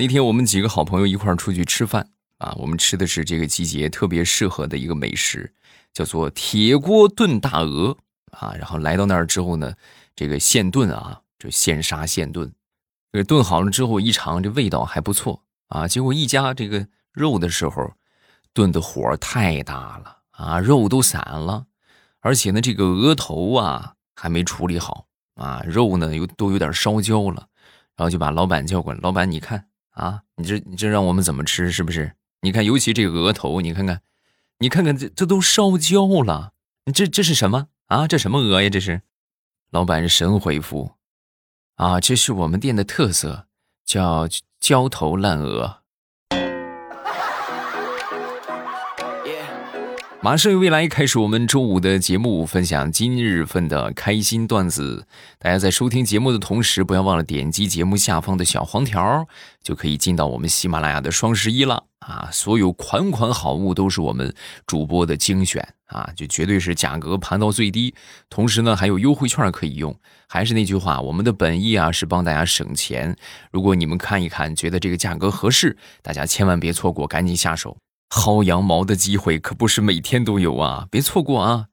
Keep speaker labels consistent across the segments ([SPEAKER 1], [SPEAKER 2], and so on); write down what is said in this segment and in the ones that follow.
[SPEAKER 1] 那天我们几个好朋友一块儿出去吃饭啊，我们吃的是这个季节特别适合的一个美食，叫做铁锅炖大鹅啊。然后来到那儿之后呢，这个现炖啊，就现杀现炖，这个炖好了之后一尝，这味道还不错啊。结果一夹这个肉的时候，炖的火太大了啊，肉都散了，而且呢，这个鹅头啊还没处理好啊，肉呢又都有点烧焦了，然后就把老板叫过来，老板你看。啊，你这你这让我们怎么吃？是不是？你看，尤其这个额头，你看看，你看看这这都烧焦了。你这这是什么啊？这什么鹅呀？这是？老板神回复，啊，这是我们店的特色，叫焦头烂额。马上由未来开始我们周五的节目，分享今日份的开心段子。大家在收听节目的同时，不要忘了点击节目下方的小黄条，就可以进到我们喜马拉雅的双十一了啊！所有款款好物都是我们主播的精选啊，就绝对是价格盘到最低，同时呢还有优惠券可以用。还是那句话，我们的本意啊是帮大家省钱。如果你们看一看，觉得这个价格合适，大家千万别错过，赶紧下手。薅羊毛的机会可不是每天都有啊，别错过啊！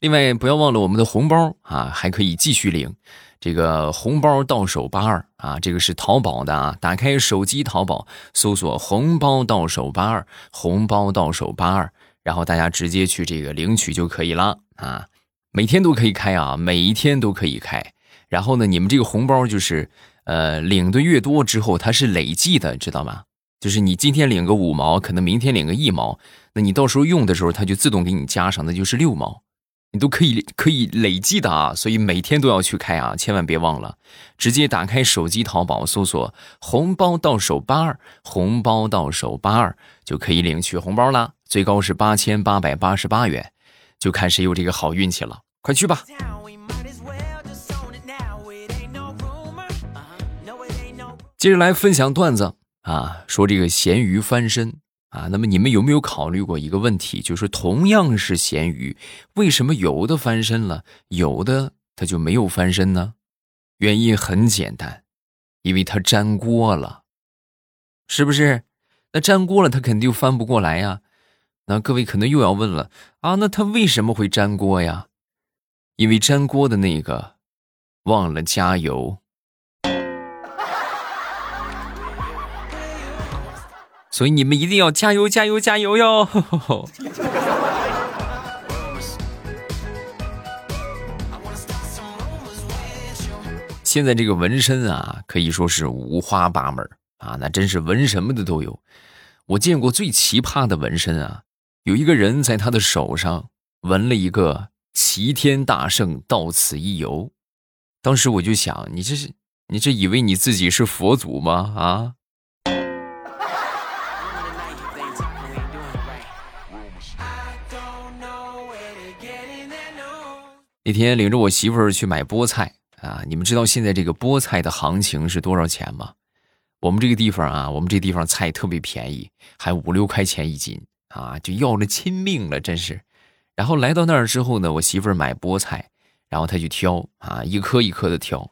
[SPEAKER 1] 另外，不要忘了我们的红包啊，还可以继续领。这个红包到手八二啊，这个是淘宝的啊，打开手机淘宝，搜索“红包到手八二”，红包到手八二，然后大家直接去这个领取就可以了啊。每天都可以开啊，每一天都可以开。然后呢，你们这个红包就是，呃，领的越多之后，它是累计的，知道吗？就是你今天领个五毛，可能明天领个一毛，那你到时候用的时候，它就自动给你加上，那就是六毛，你都可以可以累计的啊，所以每天都要去开啊，千万别忘了，直接打开手机淘宝搜索“红包到手八二”，红包到手八二就可以领取红包啦，最高是八千八百八十八元，就看谁有这个好运气了，快去吧！接着来分享段子。啊，说这个咸鱼翻身啊，那么你们有没有考虑过一个问题，就是同样是咸鱼，为什么有的翻身了，有的它就没有翻身呢？原因很简单，因为它粘锅了，是不是？那粘锅了，它肯定翻不过来呀。那各位可能又要问了啊，那它为什么会粘锅呀？因为粘锅的那个忘了加油。所以你们一定要加油加油加油哟！现在这个纹身啊，可以说是五花八门啊，那真是纹什么的都有。我见过最奇葩的纹身啊，有一个人在他的手上纹了一个“齐天大圣到此一游”，当时我就想，你这是你这以为你自己是佛祖吗？啊？那天领着我媳妇儿去买菠菜啊，你们知道现在这个菠菜的行情是多少钱吗？我们这个地方啊，我们这地方菜特别便宜，还五六块钱一斤啊，就要了亲命了，真是。然后来到那儿之后呢，我媳妇儿买菠菜，然后她就挑啊，一颗一颗的挑。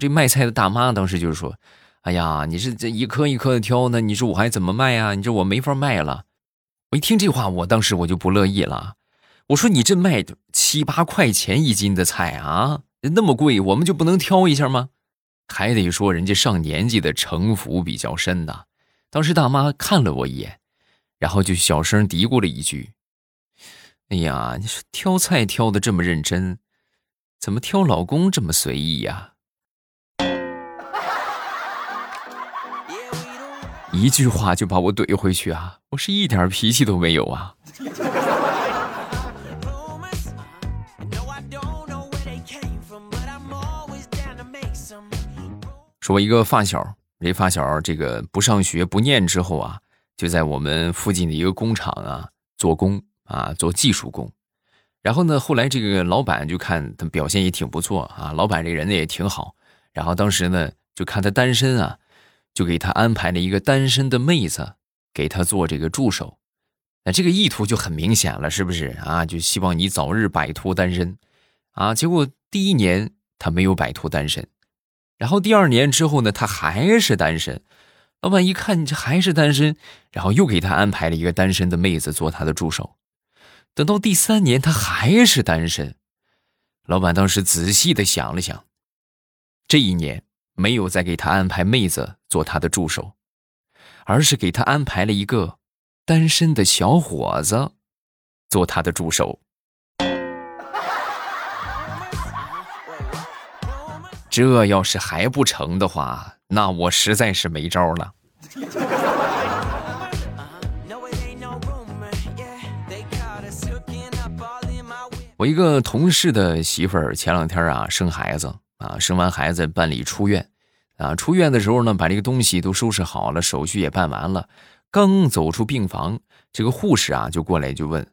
[SPEAKER 1] 这卖菜的大妈当时就是说：“哎呀，你是这一颗一颗的挑，那你说我还怎么卖呀？你说我没法卖了。”我一听这话，我当时我就不乐意了。我说你这卖七八块钱一斤的菜啊，那么贵，我们就不能挑一下吗？还得说人家上年纪的城府比较深的。当时大妈看了我一眼，然后就小声嘀咕了一句：“哎呀，你说挑菜挑的这么认真，怎么挑老公这么随意呀？”一句话就把我怼回去啊！我是一点脾气都没有啊！说一个发小，这发小这个不上学不念之后啊，就在我们附近的一个工厂啊做工啊做技术工。然后呢，后来这个老板就看他表现也挺不错啊，老板这人呢也挺好。然后当时呢就看他单身啊，就给他安排了一个单身的妹子给他做这个助手。那这个意图就很明显了，是不是啊？就希望你早日摆脱单身啊。结果第一年他没有摆脱单身。然后第二年之后呢，他还是单身，老板一看你这还是单身，然后又给他安排了一个单身的妹子做他的助手。等到第三年，他还是单身。老板当时仔细的想了想，这一年没有再给他安排妹子做他的助手，而是给他安排了一个单身的小伙子做他的助手。这要是还不成的话，那我实在是没招了。我一个同事的媳妇儿前两天啊生孩子啊，生完孩子办理出院啊，出院的时候呢，把这个东西都收拾好了，手续也办完了，刚走出病房，这个护士啊就过来就问，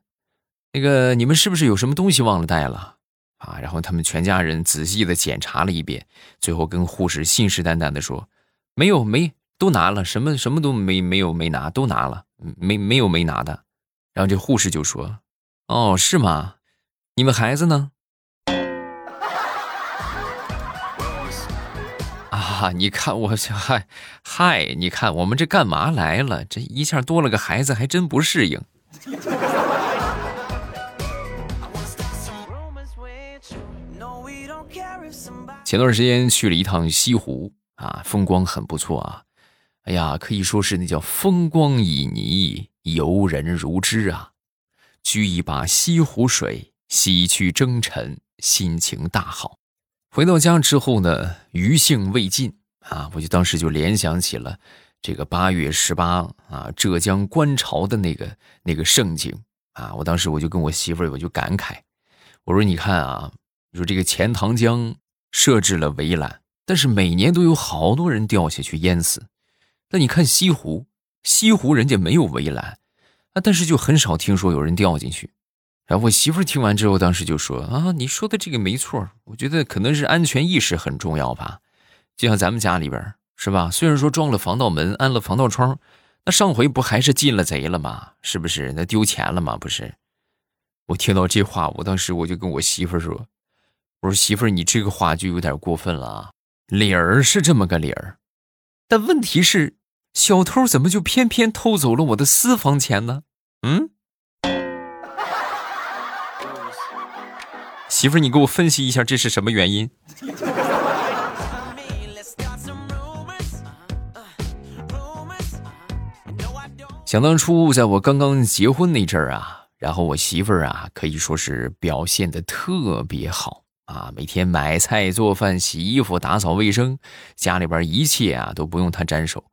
[SPEAKER 1] 那个你们是不是有什么东西忘了带了啊？然后他们全家人仔细的检查了一遍，最后跟护士信誓旦旦的说，没有没都拿了，什么什么都没没有没拿，都拿了，没没有没拿的。然后这护士就说，哦是吗？你们孩子呢？啊，你看我嗨嗨，你看我们这干嘛来了？这一下多了个孩子，还真不适应。前段时间去了一趟西湖啊，风光很不错啊。哎呀，可以说是那叫风光旖旎，游人如织啊。掬一把西湖水。洗去征尘，心情大好。回到家之后呢，余兴未尽啊，我就当时就联想起了这个八月十八啊，浙江观潮的那个那个盛景啊。我当时我就跟我媳妇儿我就感慨，我说你看啊，你说这个钱塘江设置了围栏，但是每年都有好多人掉下去淹死。那你看西湖，西湖人家没有围栏啊，但是就很少听说有人掉进去。然后我媳妇听完之后，当时就说：“啊，你说的这个没错，我觉得可能是安全意识很重要吧。就像咱们家里边是吧？虽然说装了防盗门，安了防盗窗，那上回不还是进了贼了吗？是不是？那丢钱了吗？不是。我听到这话，我当时我就跟我媳妇说：我说媳妇儿，你这个话就有点过分了啊。理儿是这么个理儿，但问题是，小偷怎么就偏偏偷走了我的私房钱呢？嗯？”媳妇儿，你给我分析一下，这是什么原因？想当初，在我刚刚结婚那阵儿啊，然后我媳妇儿啊，可以说是表现的特别好啊，每天买菜、做饭、洗衣服、打扫卫生，家里边一切啊都不用她沾手。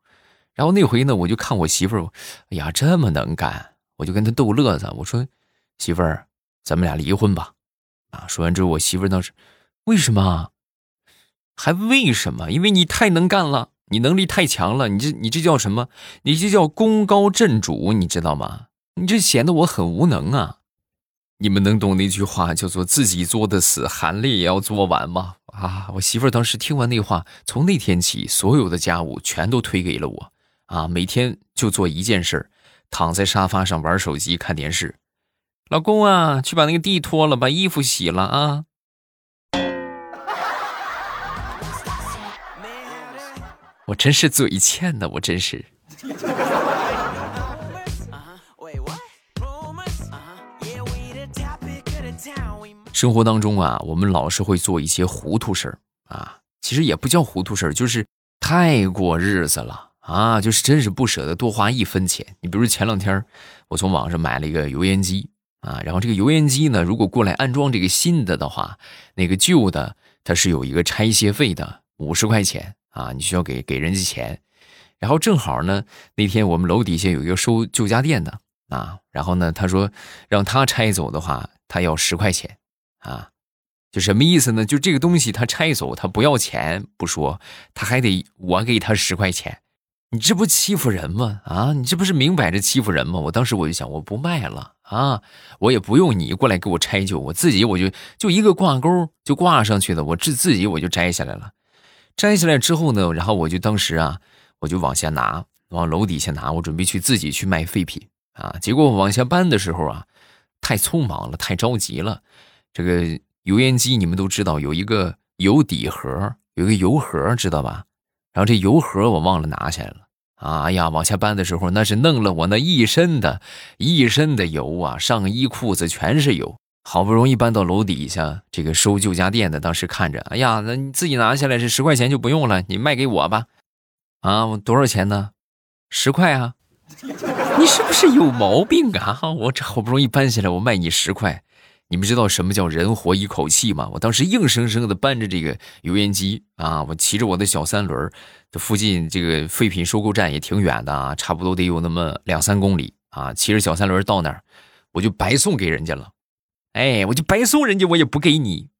[SPEAKER 1] 然后那回呢，我就看我媳妇儿，哎呀，这么能干，我就跟她逗乐子，我说：“媳妇儿，咱们俩离婚吧。”啊！说完之后，我媳妇儿当时，为什么？还为什么？因为你太能干了，你能力太强了，你这你这叫什么？你这叫功高震主，你知道吗？你这显得我很无能啊！你们能懂那句话叫做“自己作的死，含泪也要做完”吗？啊！我媳妇儿当时听完那话，从那天起，所有的家务全都推给了我，啊，每天就做一件事儿躺在沙发上玩手机看电视。老公啊，去把那个地拖了，把衣服洗了啊！我真是嘴欠的，我真是。生活当中啊，我们老是会做一些糊涂事儿啊，其实也不叫糊涂事儿，就是太过日子了啊，就是真是不舍得多花一分钱。你比如前两天，我从网上买了一个油烟机。啊，然后这个油烟机呢，如果过来安装这个新的的话，那个旧的它是有一个拆卸费的，五十块钱啊，你需要给给人家钱。然后正好呢，那天我们楼底下有一个收旧家电的啊，然后呢，他说让他拆走的话，他要十块钱啊，就什么意思呢？就这个东西他拆走，他不要钱不说，他还得我给他十块钱。你这不欺负人吗？啊，你这不是明摆着欺负人吗？我当时我就想，我不卖了啊，我也不用你过来给我拆旧，我自己我就就一个挂钩就挂上去了，我自自己我就摘下来了。摘下来之后呢，然后我就当时啊，我就往下拿，往楼底下拿，我准备去自己去卖废品啊。结果往下搬的时候啊，太匆忙了，太着急了。这个油烟机你们都知道有一个油底盒，有一个油盒，知道吧？然后这油盒我忘了拿下来了，哎呀，往下搬的时候那是弄了我那一身的，一身的油啊，上衣裤子全是油。好不容易搬到楼底下，这个收旧家电的当时看着，哎呀，那你自己拿下来这十块钱就不用了，你卖给我吧。啊，我多少钱呢？十块啊。你是不是有毛病啊？我这好不容易搬下来，我卖你十块。你们知道什么叫人活一口气吗？我当时硬生生的搬着这个油烟机啊，我骑着我的小三轮，这附近这个废品收购站也挺远的啊，差不多得有那么两三公里啊。骑着小三轮到那儿，我就白送给人家了。哎，我就白送人家，我也不给你。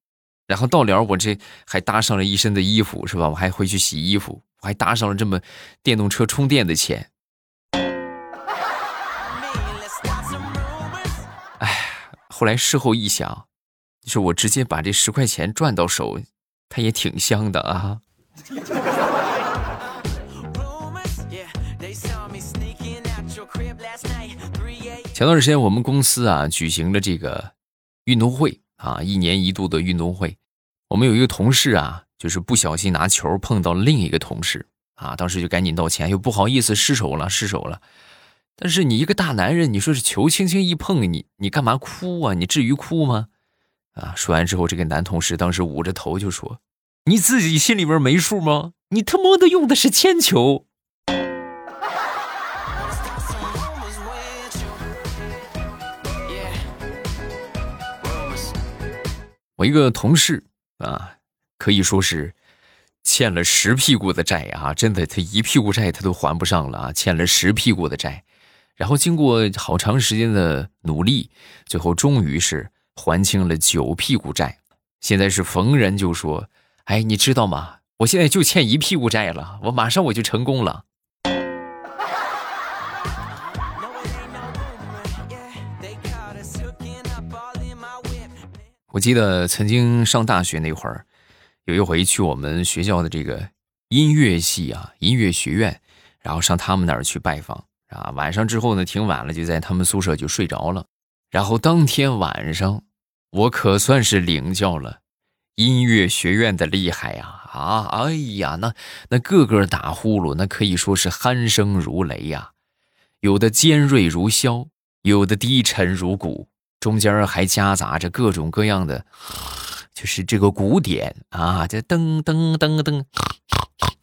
[SPEAKER 1] 然后到了，我这还搭上了一身的衣服，是吧？我还回去洗衣服，我还搭上了这么电动车充电的钱。后来事后一想，就是我直接把这十块钱赚到手，它也挺香的啊。前段时间我们公司啊举行了这个运动会啊，一年一度的运动会。我们有一个同事啊，就是不小心拿球碰到另一个同事啊，当时就赶紧道歉，又不好意思失手了，失手了。但是你一个大男人，你说是球轻轻一碰你，你干嘛哭啊？你至于哭吗？啊！说完之后，这个男同事当时捂着头就说：“你自己心里边没数吗？你他妈的用的是铅球。” 我一个同事啊，可以说是欠了十屁股的债啊！真的，他一屁股债他都还不上了啊！欠了十屁股的债。然后经过好长时间的努力，最后终于是还清了九屁股债。现在是逢人就说：“哎，你知道吗？我现在就欠一屁股债了，我马上我就成功了。”我记得曾经上大学那会儿，有一回去我们学校的这个音乐系啊，音乐学院，然后上他们那儿去拜访。啊，晚上之后呢，挺晚了，就在他们宿舍就睡着了。然后当天晚上，我可算是领教了音乐学院的厉害呀！啊，哎呀，那那个个打呼噜，那可以说是鼾声如雷呀，有的尖锐如箫，有的低沉如鼓，中间还夹杂着各种各样的，就是这个鼓点啊，这噔噔噔噔，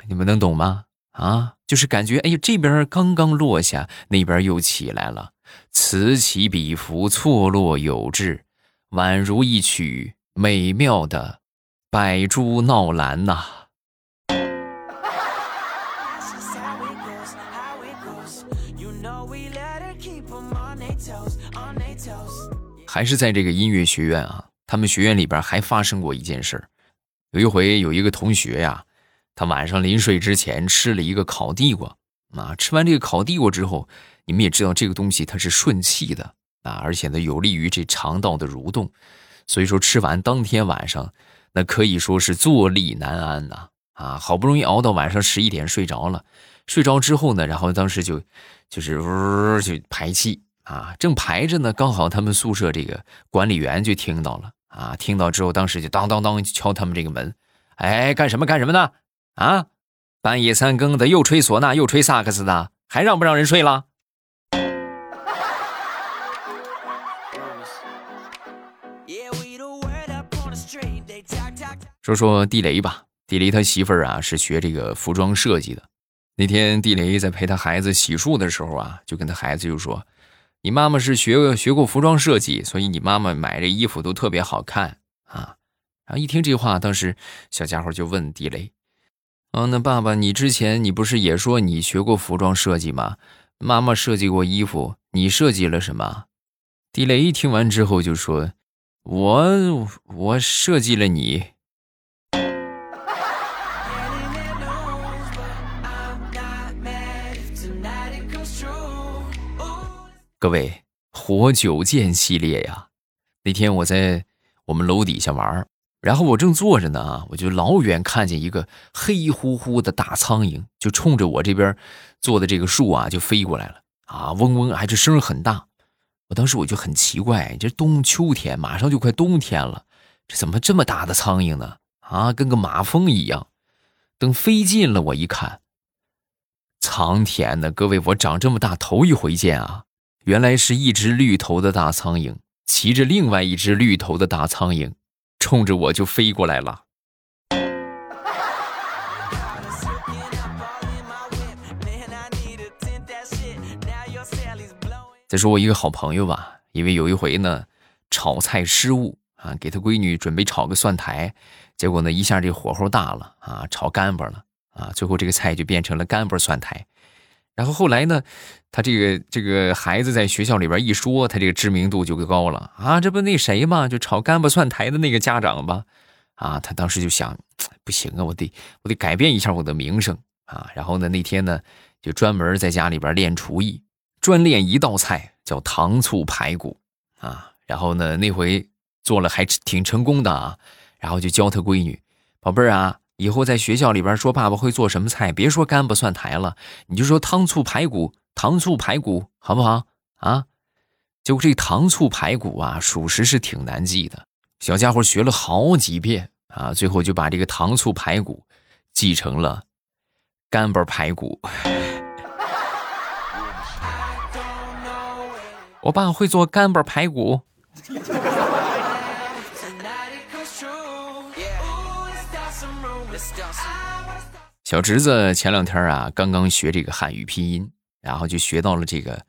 [SPEAKER 1] 你们能懂吗？啊，就是感觉，哎呀，这边刚刚落下，那边又起来了，此起彼伏，错落有致，宛如一曲美妙的百株闹兰呐。还是在这个音乐学院啊，他们学院里边还发生过一件事有一回有一个同学呀。他晚上临睡之前吃了一个烤地瓜，啊，吃完这个烤地瓜之后，你们也知道这个东西它是顺气的啊，而且呢有利于这肠道的蠕动，所以说吃完当天晚上，那可以说是坐立难安呐，啊，好不容易熬到晚上十一点睡着了，睡着之后呢，然后当时就就是呜就排气啊，正排着呢，刚好他们宿舍这个管理员就听到了啊，听到之后当时就当当当敲他们这个门，哎，干什么干什么呢？啊！半夜三更的，又吹唢呐，又吹萨克斯的，还让不让人睡了？说说地雷吧，地雷他媳妇儿啊是学这个服装设计的。那天地雷在陪他孩子洗漱的时候啊，就跟他孩子就说：“你妈妈是学学过服装设计，所以你妈妈买这衣服都特别好看啊。”然后一听这话，当时小家伙就问地雷。哦，那爸爸，你之前你不是也说你学过服装设计吗？妈妈设计过衣服，你设计了什么？地雷听完之后就说：“我我设计了你。”各位，活久见系列呀！那天我在我们楼底下玩。然后我正坐着呢啊，我就老远看见一个黑乎乎的大苍蝇，就冲着我这边坐的这个树啊就飞过来了啊，嗡嗡，还这声很大。我当时我就很奇怪，这冬秋天马上就快冬天了，这怎么这么大的苍蝇呢？啊，跟个马蜂一样。等飞近了，我一看，苍天呐，各位，我长这么大头一回见啊！原来是一只绿头的大苍蝇骑着另外一只绿头的大苍蝇，冲着我就飞过来了。再说我一个好朋友吧，因为有一回呢，炒菜失误啊，给他闺女准备炒个蒜苔，结果呢一下这火候大了啊，炒干巴了啊，最后这个菜就变成了干巴蒜苔。然后后来呢，他这个这个孩子在学校里边一说，他这个知名度就高了啊，这不那谁嘛，就炒干巴蒜苔的那个家长吧，啊，他当时就想，不行啊，我得我得改变一下我的名声啊。然后呢，那天呢就专门在家里边练厨艺。专练一道菜叫糖醋排骨啊，然后呢，那回做了还挺成功的啊，然后就教他闺女，宝贝儿啊，以后在学校里边说爸爸会做什么菜，别说干巴蒜苔了，你就说糖醋排骨，糖醋排骨好不好啊？结果这糖醋排骨啊，属实是挺难记的，小家伙学了好几遍啊，最后就把这个糖醋排骨记成了干巴排骨。我爸会做干巴排骨。小侄子前两天啊，刚刚学这个汉语拼音，然后就学到了这个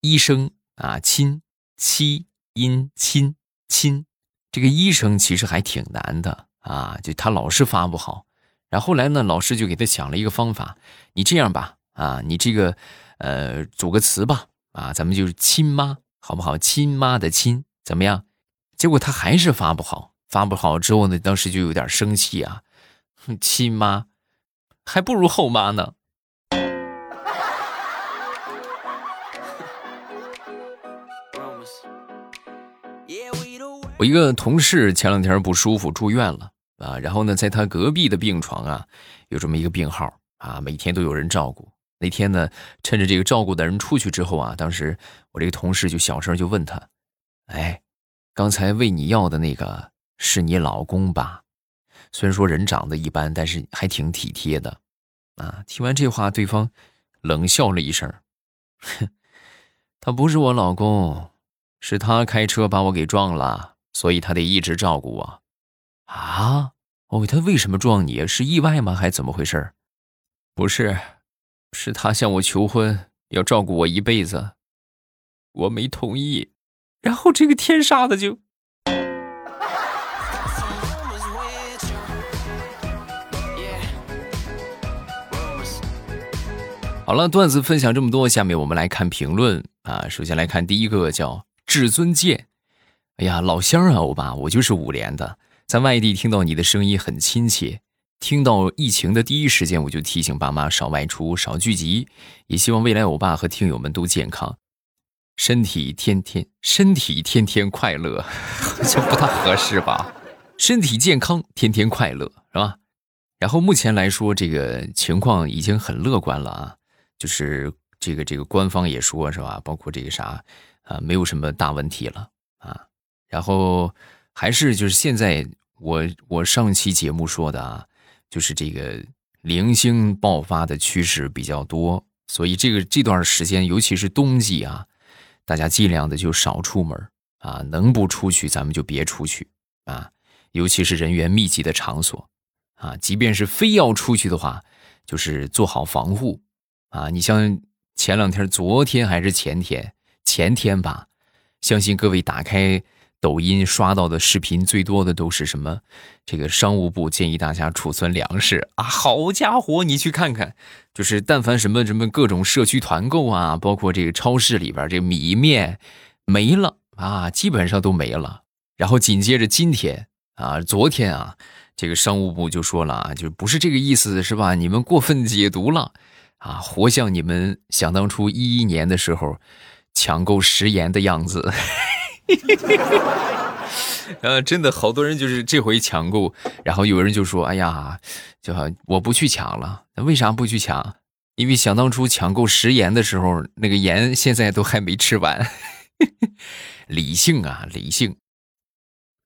[SPEAKER 1] 医生啊，亲七音亲亲，这个医生其实还挺难的啊，就他老是发不好。然后后来呢，老师就给他想了一个方法，你这样吧，啊，你这个呃，组个词吧。啊，咱们就是亲妈，好不好？亲妈的亲怎么样？结果他还是发不好，发不好之后呢，当时就有点生气啊。亲妈还不如后妈呢。我一个同事前两天不舒服住院了啊，然后呢，在他隔壁的病床啊，有这么一个病号啊，每天都有人照顾。那天呢，趁着这个照顾的人出去之后啊，当时我这个同事就小声就问他：“哎，刚才喂你药的那个是你老公吧？虽然说人长得一般，但是还挺体贴的。”啊，听完这话，对方冷笑了一声：“哼，他不是我老公，是他开车把我给撞了，所以他得一直照顾我。”啊，哦，他为什么撞你？是意外吗？还是怎么回事？不是。是他向我求婚，要照顾我一辈子，我没同意，然后这个天杀的就……好了，段子分享这么多，下面我们来看评论啊。首先来看第一个，叫至尊剑。哎呀，老乡啊，欧巴，我就是五连的，在外地听到你的声音很亲切。听到疫情的第一时间，我就提醒爸妈少外出、少聚集，也希望未来欧巴和听友们都健康，身体天天身体天天快乐，这不太合适吧？身体健康，天天快乐，是吧？然后目前来说，这个情况已经很乐观了啊，就是这个这个官方也说是吧？包括这个啥啊，没有什么大问题了啊。然后还是就是现在我我上期节目说的啊。就是这个零星爆发的趋势比较多，所以这个这段时间，尤其是冬季啊，大家尽量的就少出门啊，能不出去咱们就别出去啊，尤其是人员密集的场所啊，即便是非要出去的话，就是做好防护啊。你像前两天，昨天还是前天，前天吧，相信各位打开。抖音刷到的视频最多的都是什么？这个商务部建议大家储存粮食啊！好家伙，你去看看，就是但凡什么什么各种社区团购啊，包括这个超市里边这米面没了啊，基本上都没了。然后紧接着今天啊，昨天啊，这个商务部就说了啊，就不是这个意思，是吧？你们过分解读了啊，活像你们想当初一一年的时候抢购食盐的样子。呃，真的好多人就是这回抢购，然后有人就说：“哎呀，就好我不去抢了。那为啥不去抢？因为想当初抢购食盐的时候，那个盐现在都还没吃完。理性啊，理性。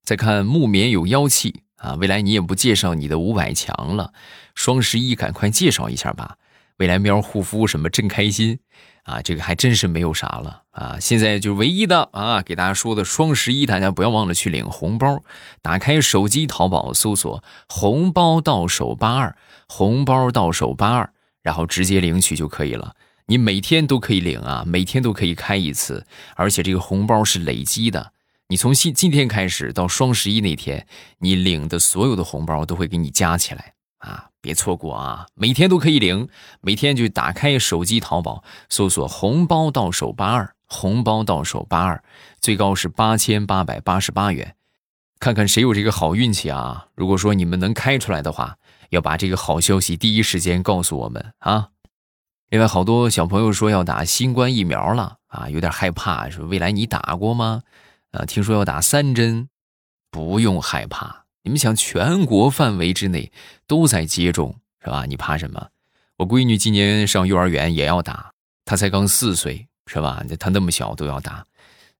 [SPEAKER 1] 再看木棉有妖气啊，未来你也不介绍你的五百强了，双十一赶快介绍一下吧。”未来喵护肤什么真开心啊！这个还真是没有啥了啊！现在就唯一的啊，给大家说的双十一，大家不要忘了去领红包。打开手机淘宝搜索“红包到手八二”，红包到手八二，然后直接领取就可以了。你每天都可以领啊，每天都可以开一次，而且这个红包是累积的。你从今今天开始到双十一那天，你领的所有的红包都会给你加起来啊！别错过啊，每天都可以领，每天就打开手机淘宝搜索“红包到手八二”，红包到手八二，最高是八千八百八十八元。看看谁有这个好运气啊！如果说你们能开出来的话，要把这个好消息第一时间告诉我们啊！另外，好多小朋友说要打新冠疫苗了啊，有点害怕。说未来你打过吗？啊，听说要打三针，不用害怕。你们想，全国范围之内都在接种，是吧？你怕什么？我闺女今年上幼儿园也要打，她才刚四岁，是吧？她那么小都要打，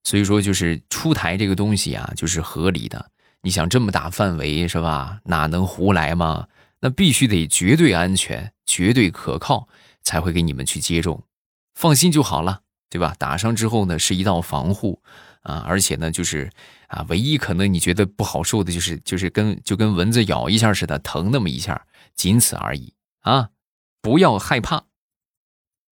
[SPEAKER 1] 所以说就是出台这个东西啊，就是合理的。你想这么大范围，是吧？哪能胡来嘛？那必须得绝对安全、绝对可靠。才会给你们去接种，放心就好了，对吧？打上之后呢，是一道防护啊，而且呢，就是啊，唯一可能你觉得不好受的，就是就是跟就跟蚊子咬一下似的，疼那么一下，仅此而已啊！不要害怕。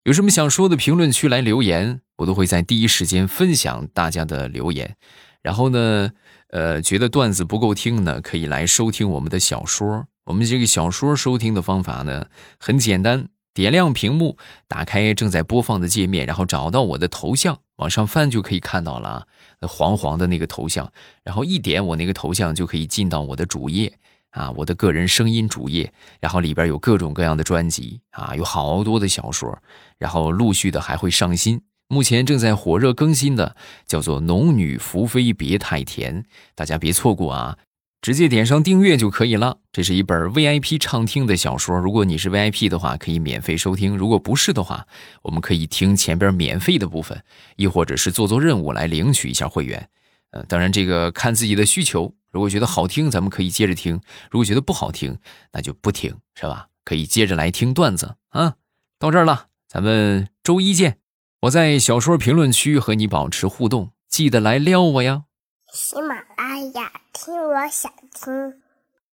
[SPEAKER 1] 有什么想说的，评论区来留言，我都会在第一时间分享大家的留言。然后呢，呃，觉得段子不够听呢，可以来收听我们的小说。我们这个小说收听的方法呢，很简单。点亮屏幕，打开正在播放的界面，然后找到我的头像，往上翻就可以看到了啊，黄黄的那个头像，然后一点我那个头像就可以进到我的主页啊，我的个人声音主页，然后里边有各种各样的专辑啊，有好多的小说，然后陆续的还会上新，目前正在火热更新的叫做《农女福妃别太甜》，大家别错过啊。直接点上订阅就可以了。这是一本 VIP 畅听的小说，如果你是 VIP 的话，可以免费收听；如果不是的话，我们可以听前边免费的部分，亦或者是做做任务来领取一下会员。呃，当然这个看自己的需求。如果觉得好听，咱们可以接着听；如果觉得不好听，那就不听，是吧？可以接着来听段子啊。到这儿了，咱们周一见。我在小说评论区和你保持互动，记得来撩我呀。
[SPEAKER 2] 喜马拉雅，听我想听。